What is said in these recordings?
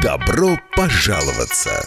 Добро пожаловаться!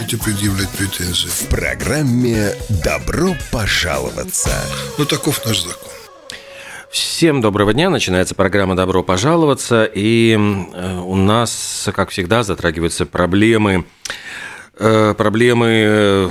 предъявлять претензии? В программе «Добро пожаловаться». Ну, таков наш закон. Всем доброго дня. Начинается программа «Добро пожаловаться». И э, у нас, как всегда, затрагиваются проблемы, э, проблемы, э,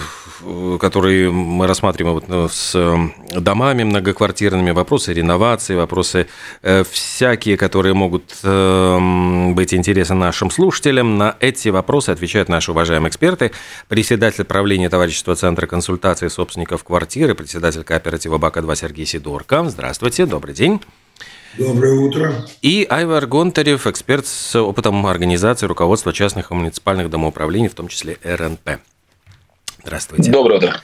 которые мы рассматриваем вот, э, с э, домами многоквартирными, вопросы реновации, вопросы э, всякие, которые могут э, быть интересны нашим слушателям. На эти вопросы отвечают наши уважаемые эксперты. Председатель правления товарищества Центра консультации собственников квартиры, председатель кооператива БАКа-2 Сергей Сидорко. Здравствуйте, добрый день. Доброе утро. И Айвар Гонтарев, эксперт с опытом организации руководства частных и муниципальных домоуправлений, в том числе РНП. Здравствуйте. Доброе утро.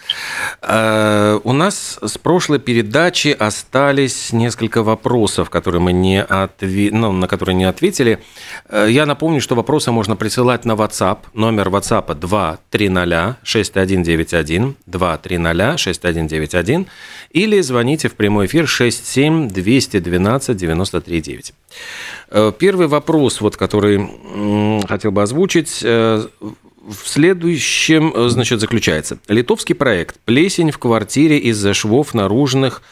Э, У нас с прошлой передачи остались несколько вопросов, которые мы не отве- ну, на которые не ответили. Э, Я напомню, что вопросы можно присылать на WhatsApp. Номер WhatsApp 230-6191, 230-6191, или звоните в прямой эфир 67-212-93-9. Э, Первый вопрос, вот, который хотел бы озвучить, в следующем, э, значит, заключается. Литовский проект «Плесень в квартире из-за швов наружных»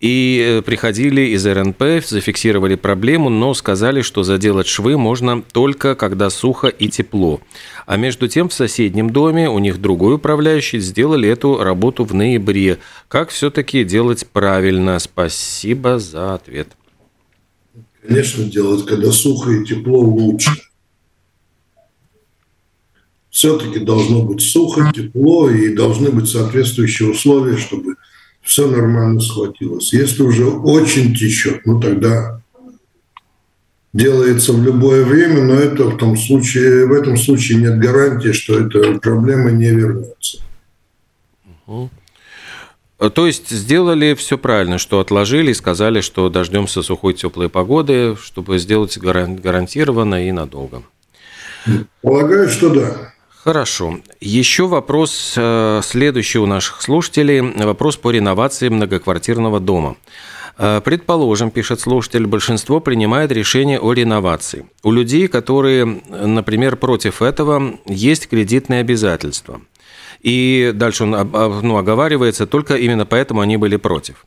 и э, приходили из РНП, зафиксировали проблему, но сказали, что заделать швы можно только когда сухо и тепло. А между тем в соседнем доме у них другой управляющий сделали эту работу в ноябре. Как все-таки делать правильно? Спасибо за ответ. Конечно, делать, когда сухо и тепло лучше. Все-таки должно быть сухо, тепло и должны быть соответствующие условия, чтобы все нормально схватилось. Если уже очень течет, ну тогда делается в любое время, но это в том случае, в этом случае нет гарантии, что эта проблема не вернется. То есть сделали все правильно, что отложили и сказали, что дождемся сухой теплой погоды, чтобы сделать гаран- гарантированно и надолго. Полагаю, что да. Хорошо. Еще вопрос э, следующий у наших слушателей. Вопрос по реновации многоквартирного дома. Э, Предположим, пишет слушатель, большинство принимает решение о реновации. У людей, которые, например, против этого, есть кредитные обязательства. И дальше он ну, оговаривается, только именно поэтому они были против.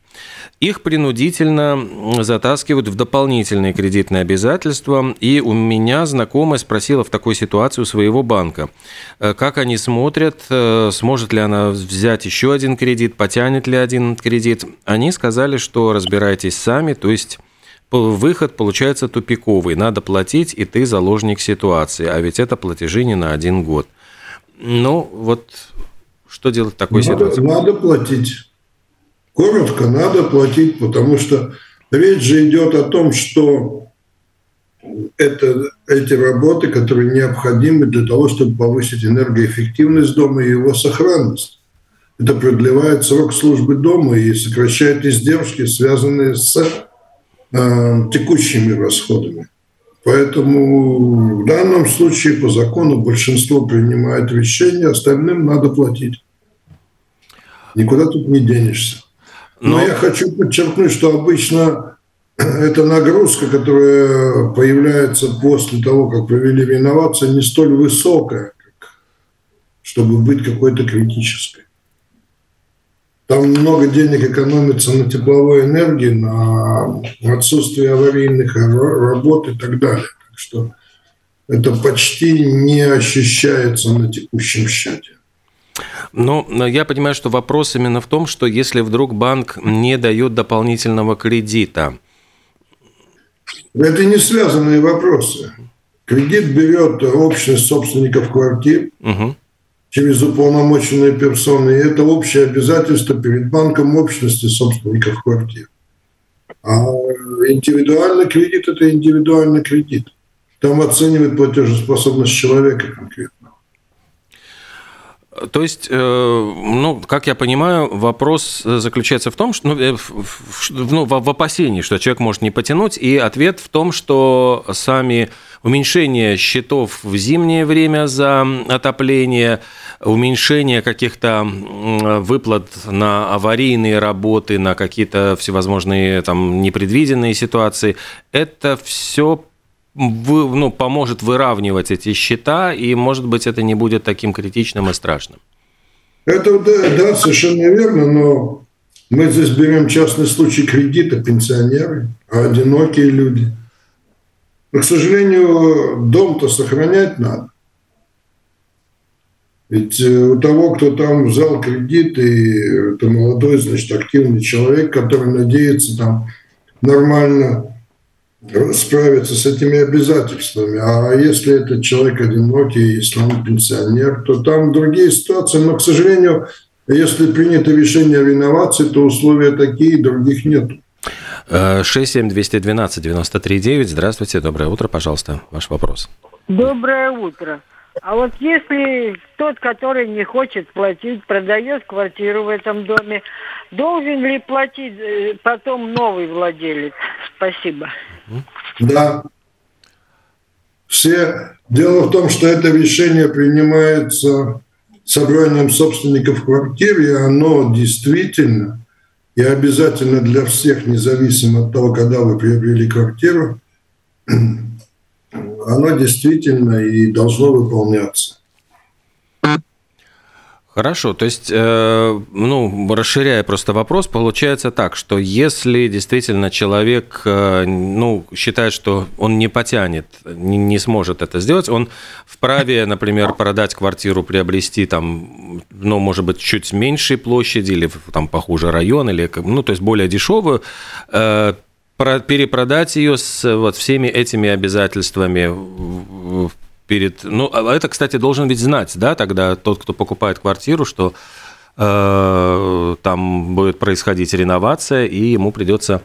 Их принудительно затаскивают в дополнительные кредитные обязательства. И у меня знакомая спросила в такой ситуации у своего банка, э, как они смотрят, э, сможет ли она взять еще один кредит, потянет ли один кредит. Они сказали, что разбирайтесь сами, то есть выход получается тупиковый. Надо платить, и ты заложник ситуации. А ведь это платежи не на один год. Ну, вот что делать в такой Надо, ситуации? надо платить. Коротко, надо платить, потому что речь же идет о том, что это, эти работы, которые необходимы для того, чтобы повысить энергоэффективность дома и его сохранность. Это продлевает срок службы дома и сокращает издержки, связанные с э, текущими расходами. Поэтому в данном случае по закону большинство принимает решение, остальным надо платить. Никуда тут не денешься. Но, Но- я хочу подчеркнуть, что обычно эта нагрузка, которая появляется после того, как провели реновацию, не столь высокая, как, чтобы быть какой-то критической. Там много денег экономится на тепловой энергии, на отсутствие аварийных ра- работ и так далее. Так что это почти не ощущается на текущем счете. Ну, я понимаю, что вопрос именно в том, что если вдруг банк не дает дополнительного кредита. Это не связанные вопросы. Кредит берет общность собственников квартир угу. через уполномоченные персоны, и это общее обязательство перед банком общности собственников квартир. А индивидуальный кредит – это индивидуальный кредит. Там оценивают платежеспособность человека конкретно. То есть, э, ну, как я понимаю, вопрос заключается в том, что, ну, э, ну, в опасении, что человек может не потянуть, и ответ в том, что сами уменьшение счетов в зимнее время за отопление, уменьшение каких-то выплат на аварийные работы, на какие-то всевозможные там непредвиденные ситуации, это все вы, ну, поможет выравнивать эти счета, и, может быть, это не будет таким критичным и страшным. Это да, да, совершенно верно, но мы здесь берем частный случай кредита пенсионеры, а одинокие люди. Но, к сожалению, дом-то сохранять надо. Ведь э, у того, кто там взял кредит, и это молодой, значит, активный человек, который надеется там нормально справиться с этими обязательствами. А если этот человек одинокий, если он пенсионер, то там другие ситуации. Но, к сожалению, если принято решение о реновации, то условия такие, других нет. 67212-93-9. Здравствуйте, доброе утро, пожалуйста, ваш вопрос. Доброе утро. А вот если тот, который не хочет платить, продает квартиру в этом доме, должен ли платить э, потом новый владелец? Спасибо. Да. Все. Дело в том, что это решение принимается собранием собственников квартир, и оно действительно и обязательно для всех, независимо от того, когда вы приобрели квартиру, оно действительно и должно выполняться. Хорошо, то есть, э, ну, расширяя просто вопрос, получается так, что если действительно человек, э, ну, считает, что он не потянет, не, не сможет это сделать, он вправе, например, продать квартиру, приобрести там, ну, может быть, чуть меньшей площади или там похуже район, или, ну, то есть более дешевую, э, перепродать ее с вот всеми этими обязательствами перед... Ну, а это, кстати, должен ведь знать, да, тогда тот, кто покупает квартиру, что э, там будет происходить реновация, и ему придется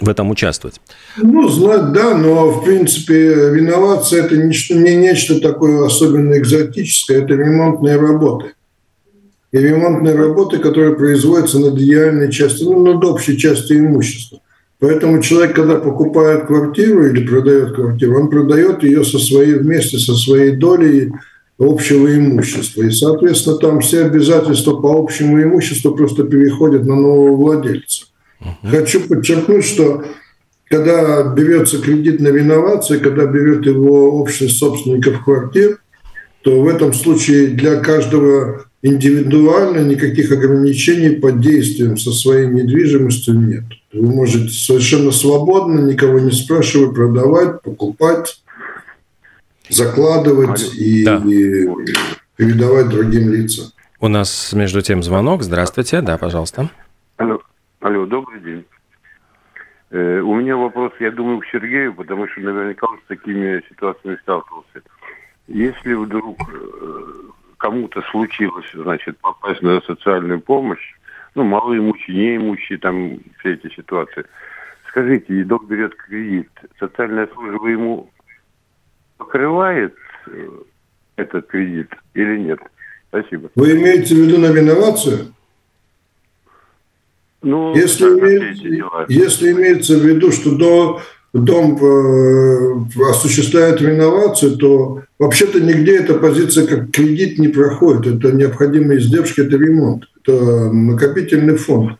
в этом участвовать. Ну, знать, да, но, в принципе, реновация – это не, не нечто такое особенно экзотическое, это ремонтные работы. И ремонтные работы, которые производятся над идеальной частью, ну, над общей частью имущества. Поэтому человек, когда покупает квартиру или продает квартиру, он продает ее со своей, вместе со своей долей общего имущества. И, соответственно, там все обязательства по общему имуществу просто переходят на нового владельца. Uh-huh. Хочу подчеркнуть, что когда берется кредит на реновацию, когда берет его общность собственников квартир, то в этом случае для каждого индивидуально никаких ограничений под действием со своей недвижимостью нет. Вы можете совершенно свободно, никого не спрашивая, продавать, покупать, закладывать и, да. и передавать другим лицам. У нас между тем звонок. Здравствуйте. Да, пожалуйста. Алло, Алло добрый день. Э, у меня вопрос, я думаю, к Сергею, потому что наверняка он с такими ситуациями сталкивался. Если вдруг э, кому-то случилось, значит, попасть на социальную помощь, ну, малоимущие, неимущие, там, все эти ситуации. Скажите, едок берет кредит, социальная служба ему покрывает э, этот кредит или нет? Спасибо. Вы имеете в виду на реновацию? Ну, если, да, име... если имеется в виду, что до дом э, осуществляет реновацию, то вообще-то нигде эта позиция как кредит не проходит. Это необходимые издержки, это ремонт, это накопительный фонд.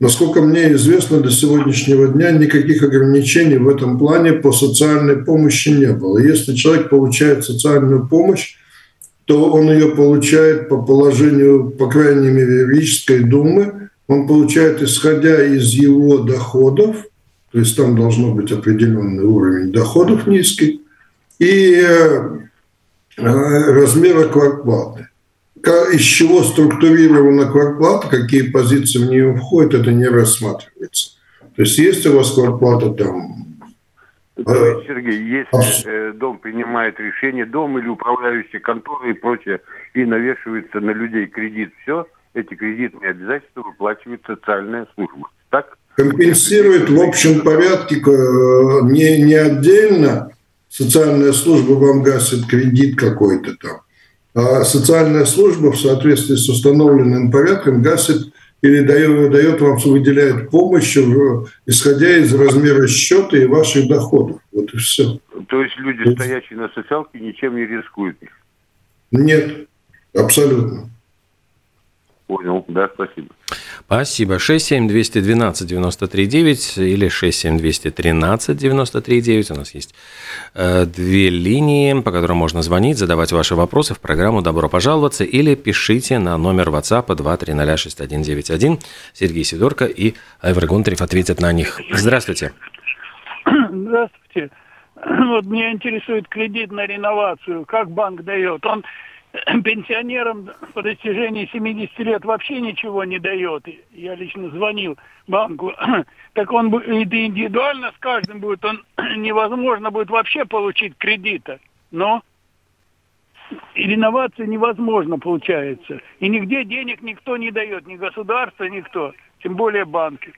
Насколько мне известно, до сегодняшнего дня никаких ограничений в этом плане по социальной помощи не было. Если человек получает социальную помощь, то он ее получает по положению, по крайней мере, юридической думы, он получает, исходя из его доходов – то есть там должно быть определенный уровень доходов низкий. и э, размера квартплаты. Из чего структурирована квартплата, какие позиции в нее входят, это не рассматривается. То есть есть у вас квартплата там есть, Сергей, если э, дом принимает решение, дом или управляющая контора и прочее, и навешивается на людей кредит, все, эти кредитные обязательства выплачивает социальная служба. Так? Компенсирует в общем порядке не, не отдельно. Социальная служба вам гасит кредит какой-то там. А социальная служба в соответствии с установленным порядком гасит или дает, дает вам, выделяет помощь, исходя из размера счета и ваших доходов. Вот и все. То есть люди, стоящие на социалке, ничем не рискуют? Нет, абсолютно. Понял, да, спасибо. Спасибо. 67212-93-9 или 67213-93-9. У нас есть э, две линии, по которым можно звонить, задавать ваши вопросы в программу «Добро пожаловаться» или пишите на номер WhatsApp 2306191. Сергей Сидорко и Айвар Гунтарев ответят на них. Здравствуйте. Здравствуйте. Вот меня интересует кредит на реновацию. Как банк дает? Он пенсионерам по достижении 70 лет вообще ничего не дает. Я лично звонил банку. Так он это индивидуально с каждым будет, он невозможно будет вообще получить кредита. Но и реновация невозможно получается. И нигде денег никто не дает, ни государство, никто, тем более банки.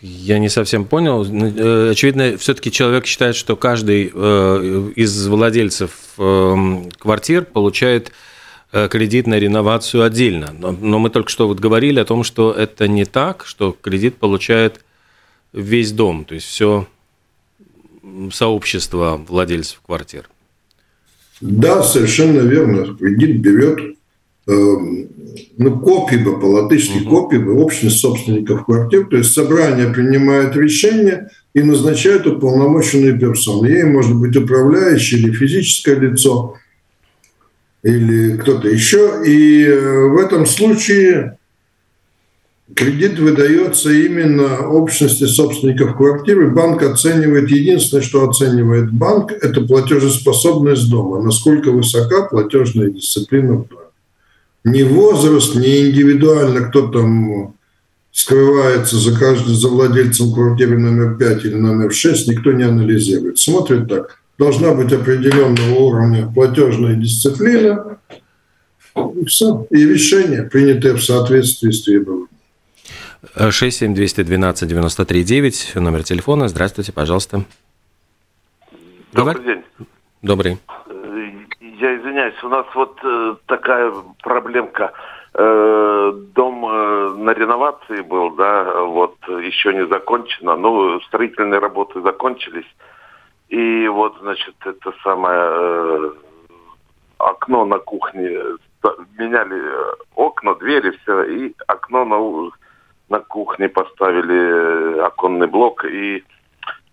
Я не совсем понял. Ну, э, очевидно, все-таки человек считает, что каждый э, из владельцев эм, квартир получает э, кредит на реновацию отдельно. Но мы только что вот говорили о том, что это не так, что кредит получает весь дом, то есть все сообщество владельцев квартир. Да, совершенно верно. Кредит берет ну, копиба, по-латышски угу. копиба, общность собственников квартир, то есть собрание принимает решение и назначает уполномоченные персоны. Ей может быть управляющий или физическое лицо, или кто-то еще. И э, в этом случае кредит выдается именно общности собственников квартиры. Банк оценивает, единственное, что оценивает банк, это платежеспособность дома, насколько высока платежная дисциплина в доме ни возраст, ни индивидуально кто там скрывается за каждым, за владельцем квартиры номер 5 или номер 6, никто не анализирует. Смотрит так. Должна быть определенного уровня платежная дисциплина, и все. И решение, принятое в соответствии с требованиями. 67212-93-9, номер телефона. Здравствуйте, пожалуйста. Добрый день. Добрый извиняюсь, у нас вот э, такая проблемка. Э, дом э, на реновации был, да, вот еще не закончено. Ну, строительные работы закончились. И вот, значит, это самое э, окно на кухне меняли э, окна, двери, все, и окно на, на кухне поставили э, оконный блок и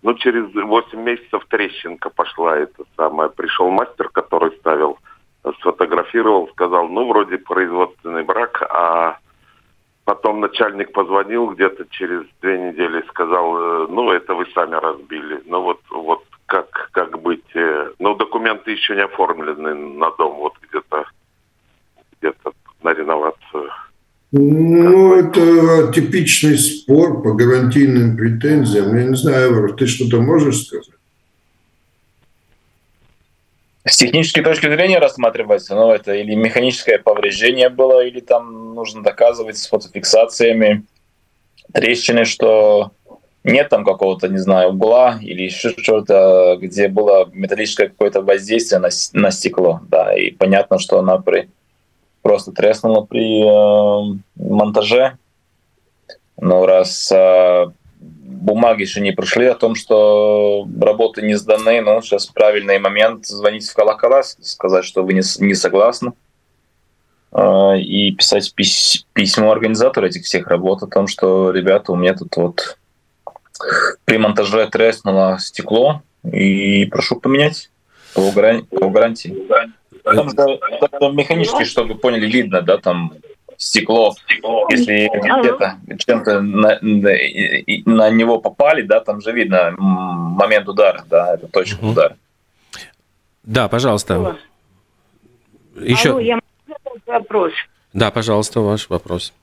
ну, через 8 месяцев трещинка пошла, это самое. Пришел мастер, который ставил, сфотографировал, сказал, ну, вроде производственный брак, а потом начальник позвонил где-то через две недели, сказал, э, ну, это вы сами разбили. Ну, вот, вот как, как быть? Э, ну, документы еще не оформлены на дом, вот где-то где-то на реновацию. Ну, это типичный спор по гарантийным претензиям. Я не знаю, Эвер, ты что-то можешь сказать? С технической точки зрения рассматривается, ну, это или механическое повреждение было, или там нужно доказывать с фотофиксациями трещины, что нет там какого-то, не знаю, угла или еще что-то, где было металлическое какое-то воздействие на, на стекло, да, и понятно, что она при просто треснуло при э, монтаже. Но раз э, бумаги еще не пришли о том, что работы не сданы, ну, сейчас правильный момент звонить в колокола, сказать, что вы не, не согласны, э, и писать пись, письмо организатору этих всех работ о том, что, ребята, у меня тут вот при монтаже треснуло стекло, и прошу поменять по, гарантии. Там, да, там механически, чтобы поняли, видно, да, там стекло, если где-то чем-то на, на него попали, да, там же видно момент удара, да, это точка удара. Да, пожалуйста. Еще. Алло, я могу вопрос? Да, пожалуйста, ваш вопрос.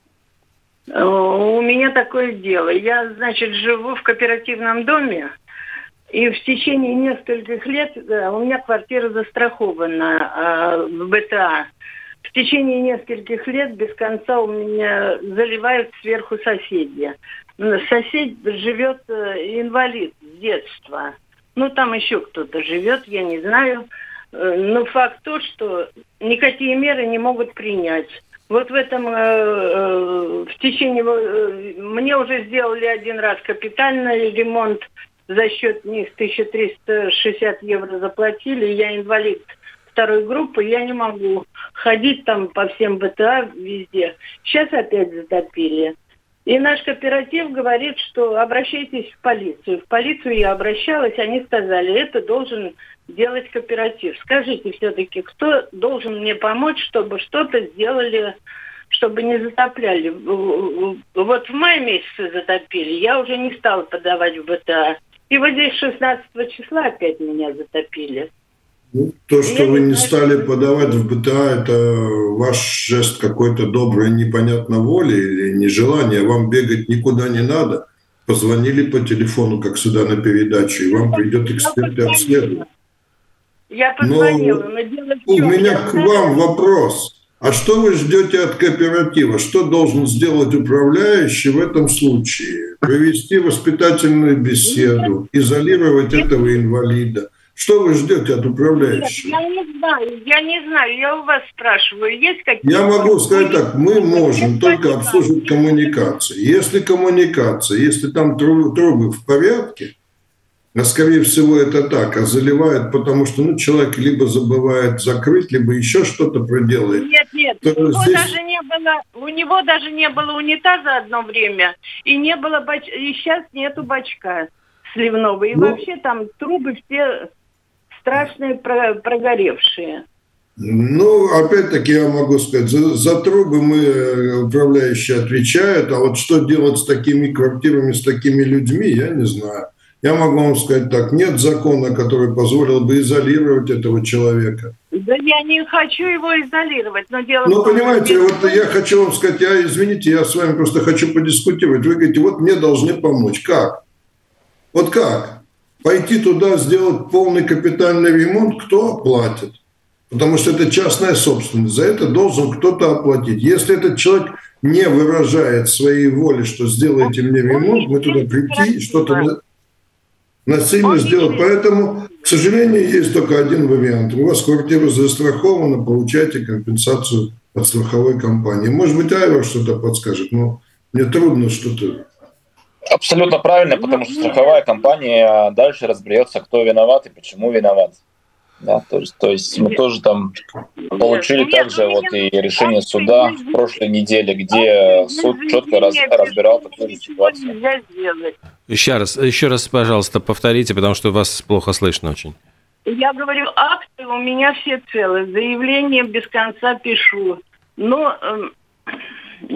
Э, у меня такое дело. Я, значит, живу в кооперативном доме, и в течение нескольких лет у меня квартира застрахована э, в БТА. В течение нескольких лет без конца у меня заливают сверху соседи. Сосед живет э, инвалид с детства. Ну, там еще кто-то живет, я не знаю. Э, но факт то, что никакие меры не могут принять. Вот в этом, э, в течение, мне уже сделали один раз капитальный ремонт за счет них 1360 евро заплатили. Я инвалид второй группы, я не могу ходить там по всем БТА везде. Сейчас опять затопили. И наш кооператив говорит, что обращайтесь в полицию. В полицию я обращалась, они сказали, это должен делать кооператив. Скажите все-таки, кто должен мне помочь, чтобы что-то сделали, чтобы не затопляли? Вот в мае месяце затопили, я уже не стала подавать в БТА. И вот здесь 16 числа опять меня затопили. Ну, то, что вы не стали подавать в БТА, это ваш жест какой-то доброй непонятной воли или нежелание. Вам бегать никуда не надо. Позвонили по телефону, как сюда на передачу, и вам придет эксперт и обследует. Я позвонила, но, но дело в У меня к вам вопрос. А что вы ждете от кооператива? Что должен сделать управляющий в этом случае? Провести воспитательную беседу, изолировать этого инвалида. Что вы ждете от управляющего? Нет, я не знаю, я не знаю, я у вас спрашиваю, есть какие-то... Я могу сказать так, мы можем только обслуживать коммуникации. Если коммуникация, если там трубы в порядке, а скорее всего это так, а заливают, потому что ну, человек либо забывает закрыть, либо еще что-то проделает. Нет, нет, у него, здесь... даже не было, у него даже не было унитаза одно время, и не было бач... и сейчас нету бачка сливного. И ну, вообще там трубы все страшные прогоревшие. Ну, опять-таки я могу сказать, за, за трубы мы, э, управляющие, отвечают, а вот что делать с такими квартирами, с такими людьми, я не знаю. Я могу вам сказать так, нет закона, который позволил бы изолировать этого человека. Да я не хочу его изолировать, но дело Ну, понимаете, вот я хочу вам сказать, я, извините, я с вами просто хочу подискутировать. Вы говорите, вот мне должны помочь. Как? Вот как? Пойти туда, сделать полный капитальный ремонт, кто оплатит? Потому что это частная собственность. За это должен кто-то оплатить. Если этот человек не выражает своей воли, что сделайте мне ремонт, мы туда прийти, что-то насильно сделать. Поэтому, к сожалению, есть только один вариант. У вас квартира застрахована, получайте компенсацию от страховой компании. Может быть, Айвар что-то подскажет, но мне трудно что-то Абсолютно правильно, потому что страховая компания дальше разберется, кто виноват и почему виноват. Да, то есть, то есть мы тоже там получили также вот и решение суда в прошлой неделе, где суд четко раз, разбирал такую ситуацию. Еще раз, еще раз, пожалуйста, повторите, потому что вас плохо слышно очень. Я говорю, акты у меня все целые, заявление без конца пишу. Но э,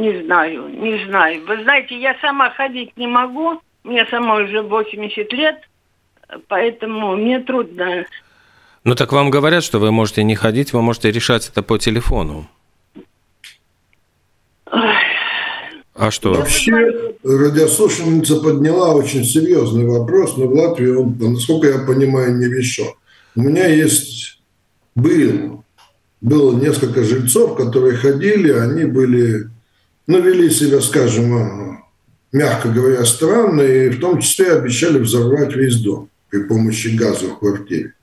не знаю, не знаю. Вы знаете, я сама ходить не могу, мне сама уже 80 лет, поэтому мне трудно ну так вам говорят, что вы можете не ходить, вы можете решать это по телефону. А что? Вообще, радиослушательница подняла очень серьезный вопрос, но в Латвии он, насколько я понимаю, не решен. У меня есть, был, было несколько жильцов, которые ходили, они были, ну, вели себя, скажем, мягко говоря, странно, и в том числе обещали взорвать весь дом при помощи газа в квартире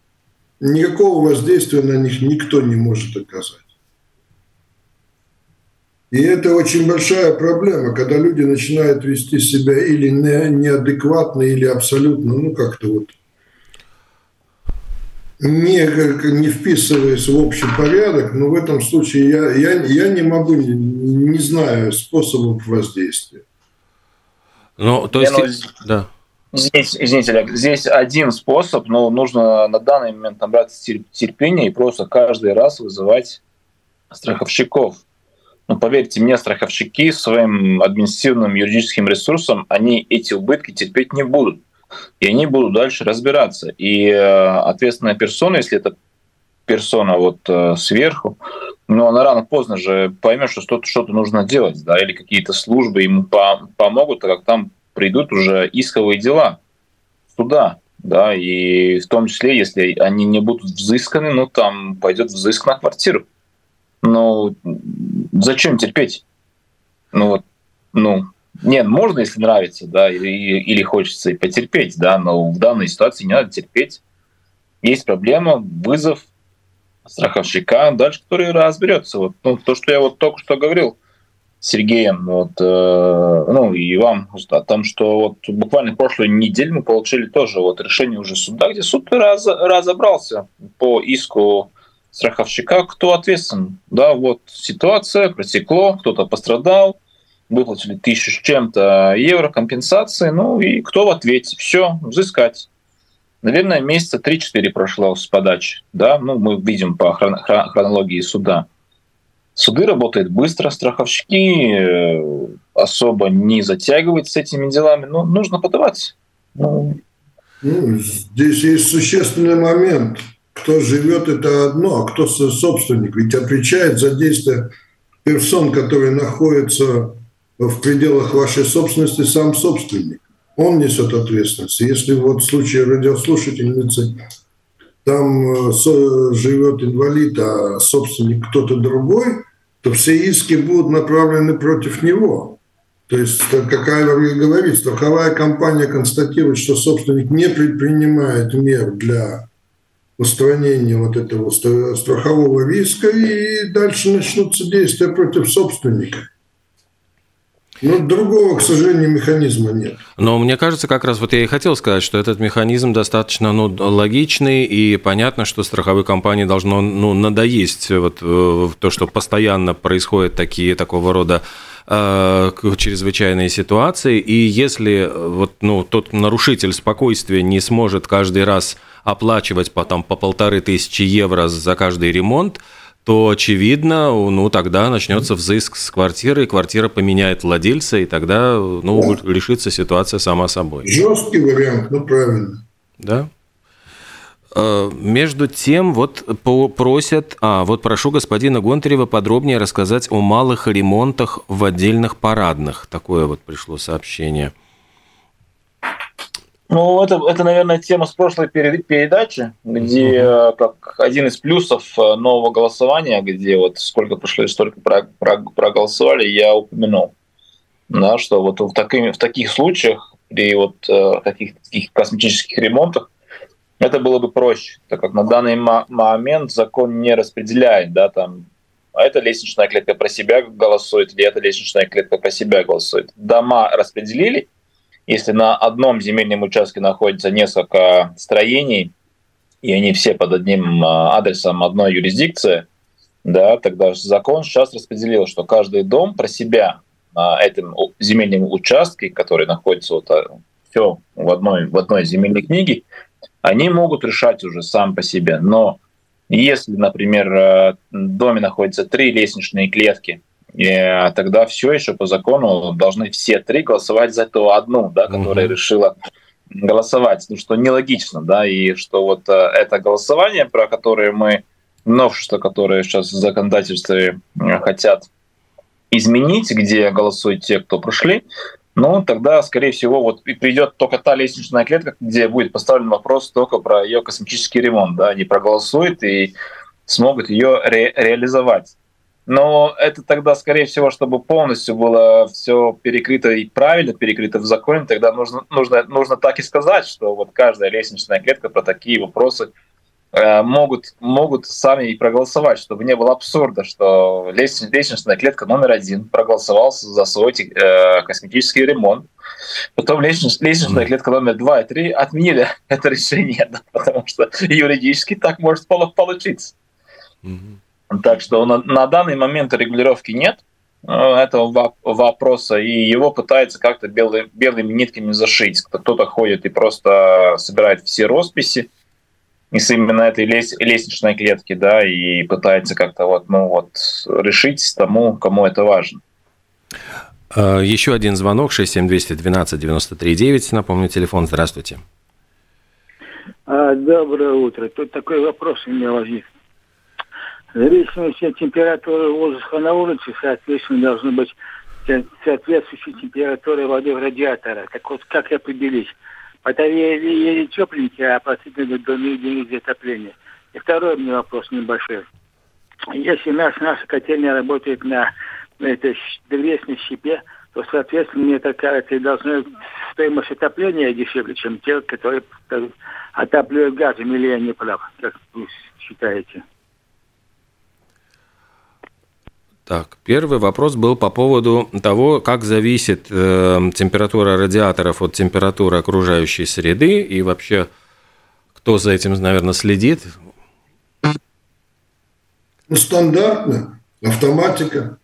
никакого воздействия на них никто не может оказать. И это очень большая проблема, когда люди начинают вести себя или неадекватно, или абсолютно, ну как-то вот не, не вписываясь в общий порядок, но в этом случае я, я, я не могу, не, не знаю способов воздействия. Ну, то есть, да. Здесь, извините, Олег, здесь один способ, но нужно на данный момент набраться терпения и просто каждый раз вызывать страховщиков. Но поверьте мне, страховщики своим административным юридическим ресурсом, они эти убытки терпеть не будут. И они будут дальше разбираться. И ответственная персона, если это персона вот сверху, но она рано поздно же поймет, что что-то что нужно делать, да, или какие-то службы ему по помогут, так как там придут уже исковые дела суда, да, и в том числе, если они не будут взысканы, ну, там пойдет взыск на квартиру. Ну, зачем терпеть? Ну, вот, ну, нет, можно, если нравится, да, или, или хочется и потерпеть, да, но в данной ситуации не надо терпеть. Есть проблема, вызов, страховщика, дальше который разберется. Вот, ну, то, что я вот только что говорил Сергеем, вот, э, ну и вам о том, что вот буквально прошлую неделю мы получили тоже вот решение уже суда, где суд раз, разобрался по иску страховщика, кто ответственен. Да, вот ситуация, протекло, кто-то пострадал, выплатили тысячу с чем-то евро компенсации, ну и кто в ответе? Все, взыскать наверное, месяца 3-4 прошло с подачи. Да? Ну, мы видим по хронологии суда. Суды работают быстро, страховщики э, особо не затягивают с этими делами, но нужно подавать. Ну, ну, здесь есть существенный момент. Кто живет, это одно, а кто собственник. Ведь отвечает за действия персон, которые находятся в пределах вашей собственности, сам собственник он несет ответственность. Если вот в случае радиослушательницы там э, живет инвалид, а собственник кто-то другой, то все иски будут направлены против него. То есть, как Айвер говорит, страховая компания констатирует, что собственник не предпринимает мер для устранения вот этого страхового риска, и дальше начнутся действия против собственника. Ну, другого, к сожалению, механизма нет. Но мне кажется, как раз вот я и хотел сказать, что этот механизм достаточно ну, логичный, и понятно, что страховой компании должно ну, надоесть вот, э, то, что постоянно происходят такие, такого рода э, чрезвычайные ситуации, и если вот, ну, тот нарушитель спокойствия не сможет каждый раз оплачивать потом по полторы тысячи евро за каждый ремонт, то, очевидно, ну, тогда начнется взыск с квартиры, и квартира поменяет владельца, и тогда, ну, да. решится ситуация сама собой. Жесткий вариант, ну, правильно. Да. А, между тем, вот просят, а, вот прошу господина Гонтарева подробнее рассказать о малых ремонтах в отдельных парадных. Такое вот пришло сообщение. Ну, это, это, наверное, тема с прошлой передачи, где mm-hmm. как один из плюсов э, нового голосования, где вот сколько прошло, столько проголосовали, я упомянул. Да, что вот в, такими, в таких случаях, при вот э, таких, таких косметических ремонтах, это было бы проще, так как на данный момент закон не распределяет, да, там, а эта лестничная клетка про себя голосует, или эта лестничная клетка про себя голосует. Дома распределили, если на одном земельном участке находится несколько строений, и они все под одним а, адресом одной юрисдикции, да, тогда закон сейчас распределил, что каждый дом про себя на этом земельном участке, который находится вот а, все в одной, в одной земельной книге, они могут решать уже сам по себе. Но если, например, а, в доме находится три лестничные клетки, и а, тогда все еще по закону должны все три голосовать за ту одну, да, которая угу. решила голосовать, ну что нелогично, да, и что вот а, это голосование, про которое мы, новшества, которые сейчас в законодательстве хотят изменить, где голосуют те, кто прошли, ну, тогда, скорее всего, вот придет только та лестничная клетка, где будет поставлен вопрос только про ее косметический ремонт, да, они проголосуют и смогут ее ре- реализовать. Но это тогда, скорее всего, чтобы полностью было все перекрыто и правильно перекрыто в законе, тогда нужно, нужно, нужно так и сказать, что вот каждая лестничная клетка про такие вопросы э, могут, могут сами и проголосовать, чтобы не было абсурда, что лестничная клетка номер один проголосовал за свой э, косметический ремонт, потом лестничная, лестничная клетка номер два и три отменили это решение, да, потому что юридически так может получиться. Mm-hmm. Так что на, на данный момент регулировки нет э, этого вопроса, и его пытаются как-то белый, белыми нитками зашить. Кто-то ходит и просто собирает все росписи, из именно этой лестничной клетки, да, и пытается как-то вот, ну вот, решить тому, кому это важно. А, еще один звонок 67212-93-9. Напомню, телефон. Здравствуйте. А, доброе утро. Тут такой вопрос у меня возник. В зависимости от температуры воздуха на улице, соответственно, должно быть соответствующей температуры воды в радиатора. Так вот, как определить? Батарея или тепленькие, а относительно до единицы отопления. И второй меня вопрос небольшой. Если наш, наша котельня работает на, на этой древесной щепе, то, соответственно, мне так кажется, должна стоимость отопления дешевле, чем те, которые отапливают газом, или я не прав, как вы считаете? Так, первый вопрос был по поводу того, как зависит э, температура радиаторов от температуры окружающей среды и вообще кто за этим, наверное, следит. Ну, стандартно, автоматика.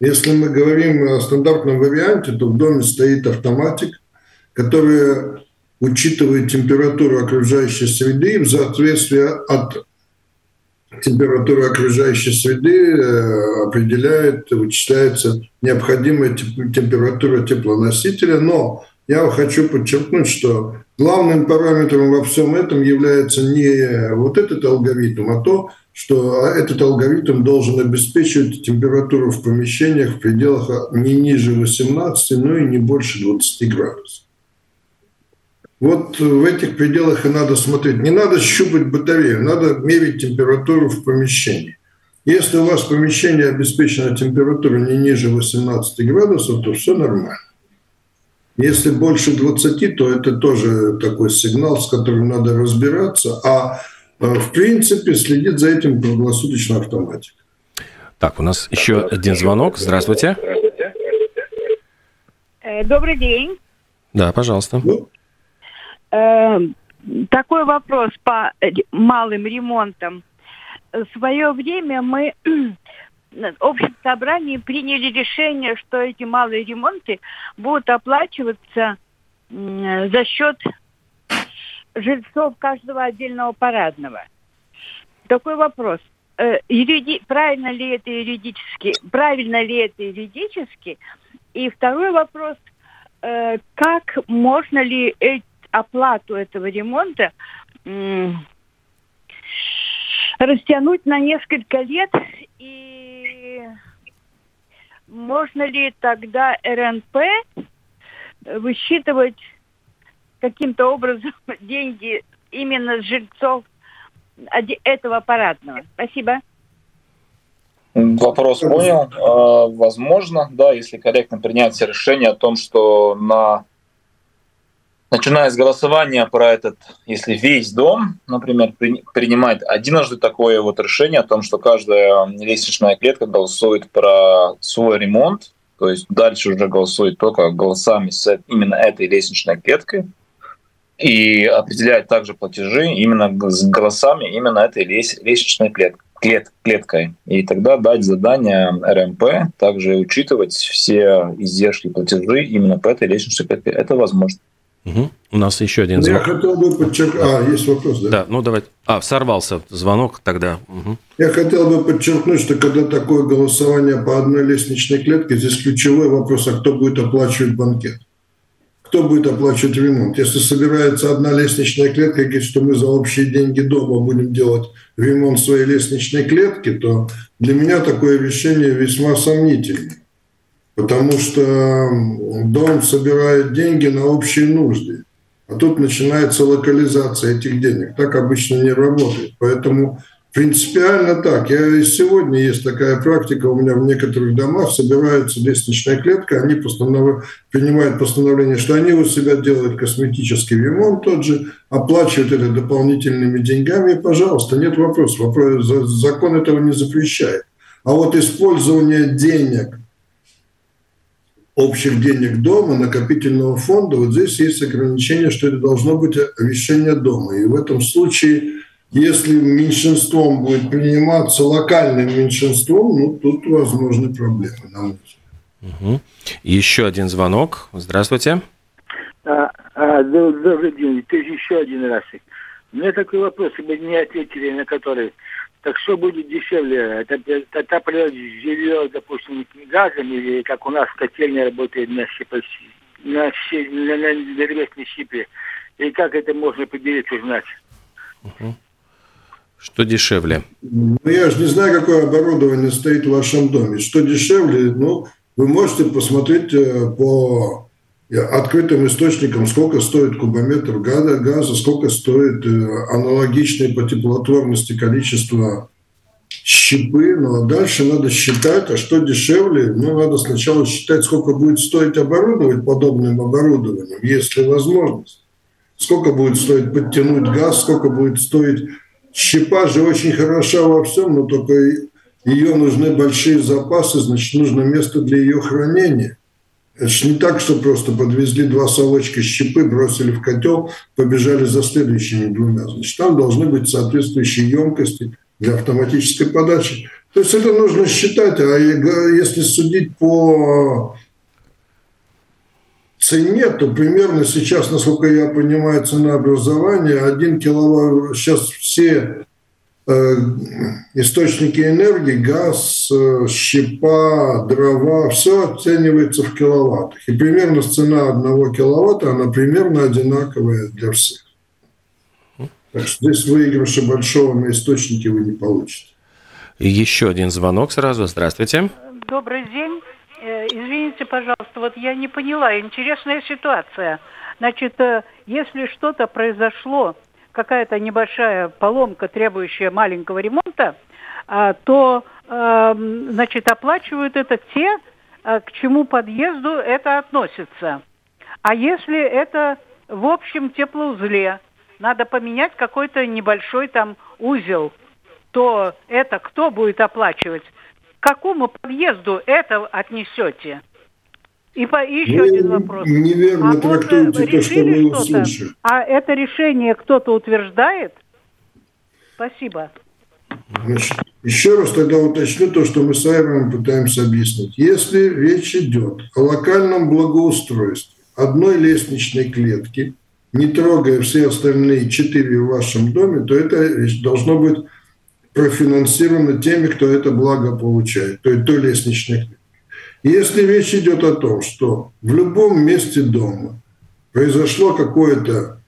Если мы говорим о стандартном варианте, то в доме стоит автоматик, который учитывает температуру окружающей среды в соответствии от температура окружающей среды э, определяет, вычисляется необходимая температура теплоносителя, но я хочу подчеркнуть, что главным параметром во всем этом является не вот этот алгоритм, а то, что этот алгоритм должен обеспечивать температуру в помещениях в пределах не ниже 18, но и не больше 20 градусов. Вот в этих пределах и надо смотреть. Не надо щупать батарею, надо мерить температуру в помещении. Если у вас помещение обеспечено температурой не ниже 18 градусов, то все нормально. Если больше 20, то это тоже такой сигнал, с которым надо разбираться. А э, в принципе следит за этим круглосуточно автоматика. Так, у нас еще один звонок. Здравствуйте. Э, добрый день. Да, пожалуйста. Ну, Э, такой вопрос по малым ремонтам. В свое время мы в общем собрании приняли решение, что эти малые ремонты будут оплачиваться за счет жильцов каждого отдельного парадного. Такой вопрос. Э, юриди... Правильно ли это юридически? Правильно ли это юридически? И второй вопрос. Э, как можно ли эти оплату этого ремонта растянуть на несколько лет и можно ли тогда РНП высчитывать каким-то образом деньги именно с жильцов этого аппаратного? Спасибо. Вопрос понял. А, возможно, да, если корректно принять решение о том, что на начиная с голосования про этот, если весь дом, например, при, принимает единожды такое вот решение о том, что каждая лестничная клетка голосует про свой ремонт, то есть дальше уже голосует только голосами с именно этой лестничной клеткой, и определяет также платежи именно с голосами именно этой лестничной клеткой клет, клеткой. И тогда дать задание РМП, также учитывать все издержки платежи именно по этой лестничной клетке. Это возможно. Угу. У нас еще один звонок. Я хотел бы подчеркнуть... А, есть вопрос, да? Да, ну давайте. А, сорвался звонок тогда. Угу. Я хотел бы подчеркнуть, что когда такое голосование по одной лестничной клетке, здесь ключевой вопрос, а кто будет оплачивать банкет? Кто будет оплачивать ремонт? Если собирается одна лестничная клетка и говорит, что мы за общие деньги дома будем делать ремонт своей лестничной клетки, то для меня такое решение весьма сомнительное потому что дом собирает деньги на общие нужды. А тут начинается локализация этих денег. Так обычно не работает. Поэтому принципиально так. Я и сегодня есть такая практика. У меня в некоторых домах собирается лестничная клетка. Они постанов... принимают постановление, что они у себя делают косметический ремонт тот же, оплачивают это дополнительными деньгами. И, пожалуйста, нет вопросов. Вопрос... Закон этого не запрещает. А вот использование денег – общих денег дома, накопительного фонда, вот здесь есть ограничение, что это должно быть решение дома. И в этом случае, если меньшинством будет приниматься локальным меньшинством, ну, тут возможны проблемы, на мой Угу. Еще один звонок. Здравствуйте. А, а, добрый день. Ты еще один раз. У меня такой вопрос, вы не ответили на который. Так что будет дешевле? Это отапливать жилье, допустим, газом или как у нас котельня работает на, щипа, на, на, на древесной щипе? И как это можно поделить, узнать? Угу. Что дешевле? Ну, я же не знаю, какое оборудование стоит в вашем доме. Что дешевле, ну, вы можете посмотреть э, по открытым источникам, сколько стоит кубометр газа, сколько стоит э, аналогичное по теплотворности количество щипы. Ну, а дальше надо считать, а что дешевле? Ну, надо сначала считать, сколько будет стоить оборудовать подобным оборудованием, если возможность. Сколько будет стоить подтянуть газ, сколько будет стоить Щепа же очень хороша во всем, но только ее нужны большие запасы, значит, нужно место для ее хранения. Это же не так, что просто подвезли два совочка щепы, бросили в котел, побежали за следующими двумя. Значит, там должны быть соответствующие емкости для автоматической подачи. То есть это нужно считать, а если судить по цене, то примерно сейчас, насколько я понимаю, цена образования 1 киловатт, сейчас все источники энергии, газ, э, щепа, дрова, все оценивается в киловаттах. И примерно цена одного киловатта, она примерно одинаковая для всех. Так что здесь выигрыша большого на источнике вы не получите. Еще один звонок сразу. Здравствуйте. Добрый день. Э, извините, пожалуйста, вот я не поняла, интересная ситуация. Значит, э, если что-то произошло, какая-то небольшая поломка, требующая маленького ремонта, а, то, эм, значит, оплачивают это те, э, к чему подъезду это относится. А если это в общем теплоузле, надо поменять какой-то небольшой там узел, то это кто будет оплачивать? к какому подъезду это отнесете? И, по, и еще вы один вопрос. Неверно а трактуете вот то, что мы услышали. А это решение кто-то утверждает? Спасибо. Значит, еще раз тогда уточню то, что мы с Айроном пытаемся объяснить. Если речь идет о локальном благоустройстве одной лестничной клетки, не трогая все остальные четыре в вашем доме, то это должно быть профинансировано теми, кто это благо получает, то есть той лестничной Если речь идет о том, что в любом месте дома произошло какое-то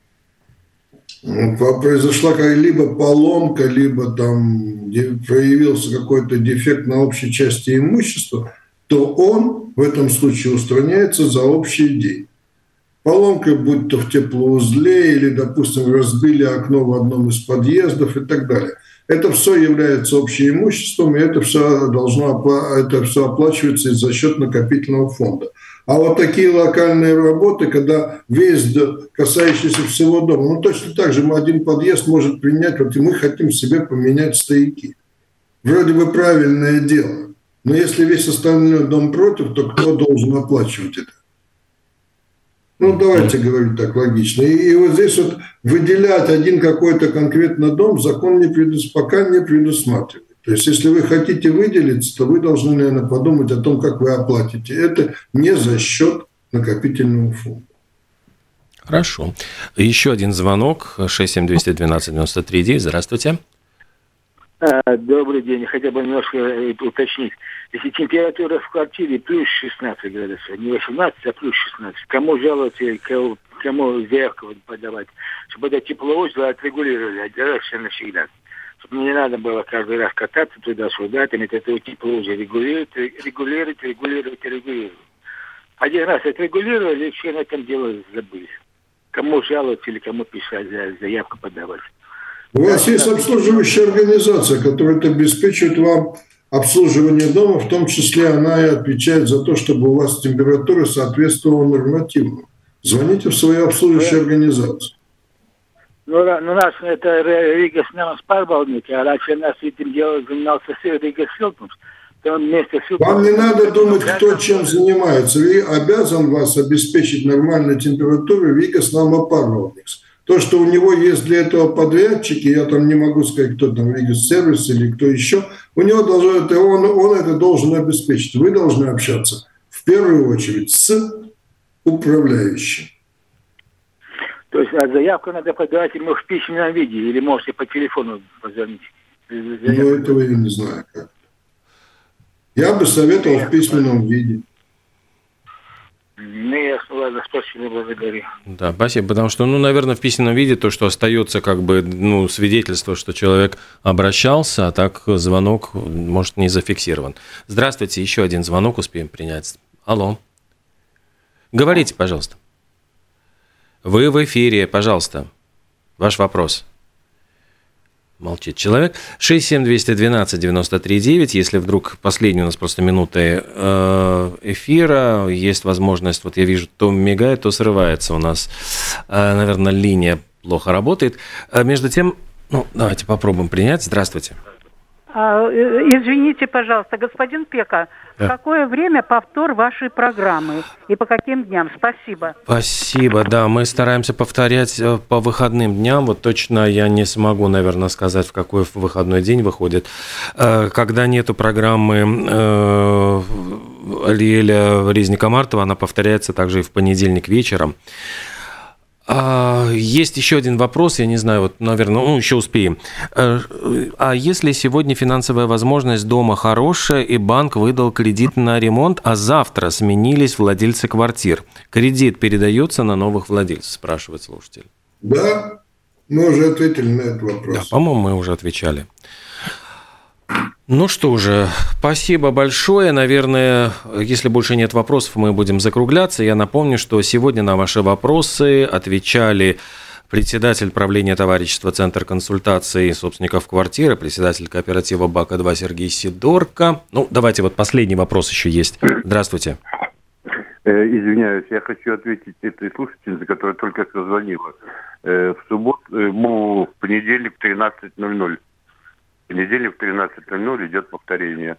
произошла либо поломка, либо там проявился какой-то дефект на общей части имущества, то он в этом случае устраняется за общие деньги. Поломка, будь то в теплоузле или, допустим, разбили окно в одном из подъездов и так далее – это все является общим имуществом, и это все должно это все оплачивается за счет накопительного фонда. А вот такие локальные работы, когда весь касающийся всего дома, ну точно так же один подъезд может принять, вот и мы хотим себе поменять стояки. Вроде бы правильное дело. Но если весь остальной дом против, то кто должен оплачивать это? Ну, давайте говорить так логично. И, и вот здесь вот выделять один какой-то конкретно дом закон не предус... пока не предусматривает. То есть, если вы хотите выделиться, то вы должны, наверное, подумать о том, как вы оплатите. Это не за счет накопительного фонда. Хорошо. Еще один звонок. 67212-93. Здравствуйте. А, добрый день. Хотя бы немножко э, уточнить. Если температура в квартире плюс 16 градусов, не 18, а плюс 16, кому жаловаться кому, кому заявку подавать, чтобы это теплоузел отрегулировали один раз и навсегда. Чтобы не надо было каждый раз кататься туда-сюда, там это теплоузел регулировать, регулировать, регулировать, регулировать. Один раз отрегулировали, и все на этом дело забыли. Кому жаловаться или кому писать, заявку подавать. У вас есть обслуживающая организация, которая это обеспечивает вам обслуживание дома, в том числе она и отвечает за то, чтобы у вас температура соответствовала нормативу. Звоните в свою обслуживающую организацию. Ну, ну, нас это Рига с парбалники, а раньше нас этим делом занимался Рига Силтунс. Вам не надо думать, кто чем занимается. Ви обязан вас обеспечить нормальную температуру Вигас Намапарвалникс. То, что у него есть для этого подрядчики, я там не могу сказать, кто там, Сервис или кто еще, у него должен, это, он, он это должен обеспечить. Вы должны общаться в первую очередь с управляющим. То есть а заявку надо подавать ему в письменном виде или можете по телефону позвонить? Ну, этого я не знаю как. Я бы советовал в письменном виде. Благодарю. Да, спасибо, потому что, ну, наверное, в письменном виде то, что остается как бы, ну, свидетельство, что человек обращался, а так звонок, может, не зафиксирован. Здравствуйте, еще один звонок успеем принять. Алло. Говорите, пожалуйста. Вы в эфире, пожалуйста. Ваш вопрос. Молчит человек. 67212-93-9. Если вдруг последние у нас просто минуты э, эфира, есть возможность, вот я вижу, то мигает, то срывается у нас, э, наверное, линия плохо работает. А между тем, ну, давайте попробуем принять. Здравствуйте. А, э, извините, пожалуйста, господин Пека, да. в какое время повтор вашей программы и по каким дням? Спасибо. Спасибо, да, мы стараемся повторять э, по выходным дням. Вот точно я не смогу, наверное, сказать, в какой выходной день выходит. Э, когда нету программы Алиэля Резника Мартова, она повторяется также и в понедельник вечером. А, есть еще один вопрос, я не знаю, вот, наверное, ну, еще успеем. Э, а если сегодня финансовая возможность дома хорошая, и банк выдал кредит на ремонт, а завтра сменились владельцы квартир, кредит передается на новых владельцев, спрашивает слушатель. Да, мы уже ответили на этот вопрос. Да, по-моему, мы уже отвечали. Ну что же, спасибо большое. Наверное, если больше нет вопросов, мы будем закругляться. Я напомню, что сегодня на ваши вопросы отвечали председатель правления товарищества Центр консультаций собственников квартиры, председатель кооператива БАКа-2 Сергей Сидорко. Ну, давайте вот последний вопрос еще есть. Здравствуйте. Э, извиняюсь, я хочу ответить этой слушательнице, которая только что звонила. Э, в субботу, э, в понедельник 13.00 понедельник в 13.00 идет повторение.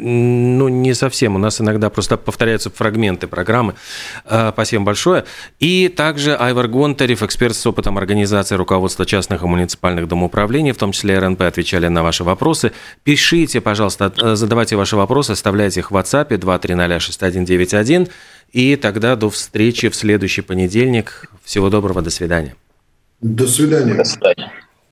Ну, не совсем. У нас иногда просто повторяются фрагменты программы. А, спасибо большое. И также Айвар Гонтарев, эксперт с опытом организации руководства частных и муниципальных домоуправлений, в том числе РНП, отвечали на ваши вопросы. Пишите, пожалуйста, задавайте ваши вопросы, оставляйте их в WhatsApp 2306191. И тогда до встречи в следующий понедельник. Всего доброго, до свидания. До свидания. До свидания.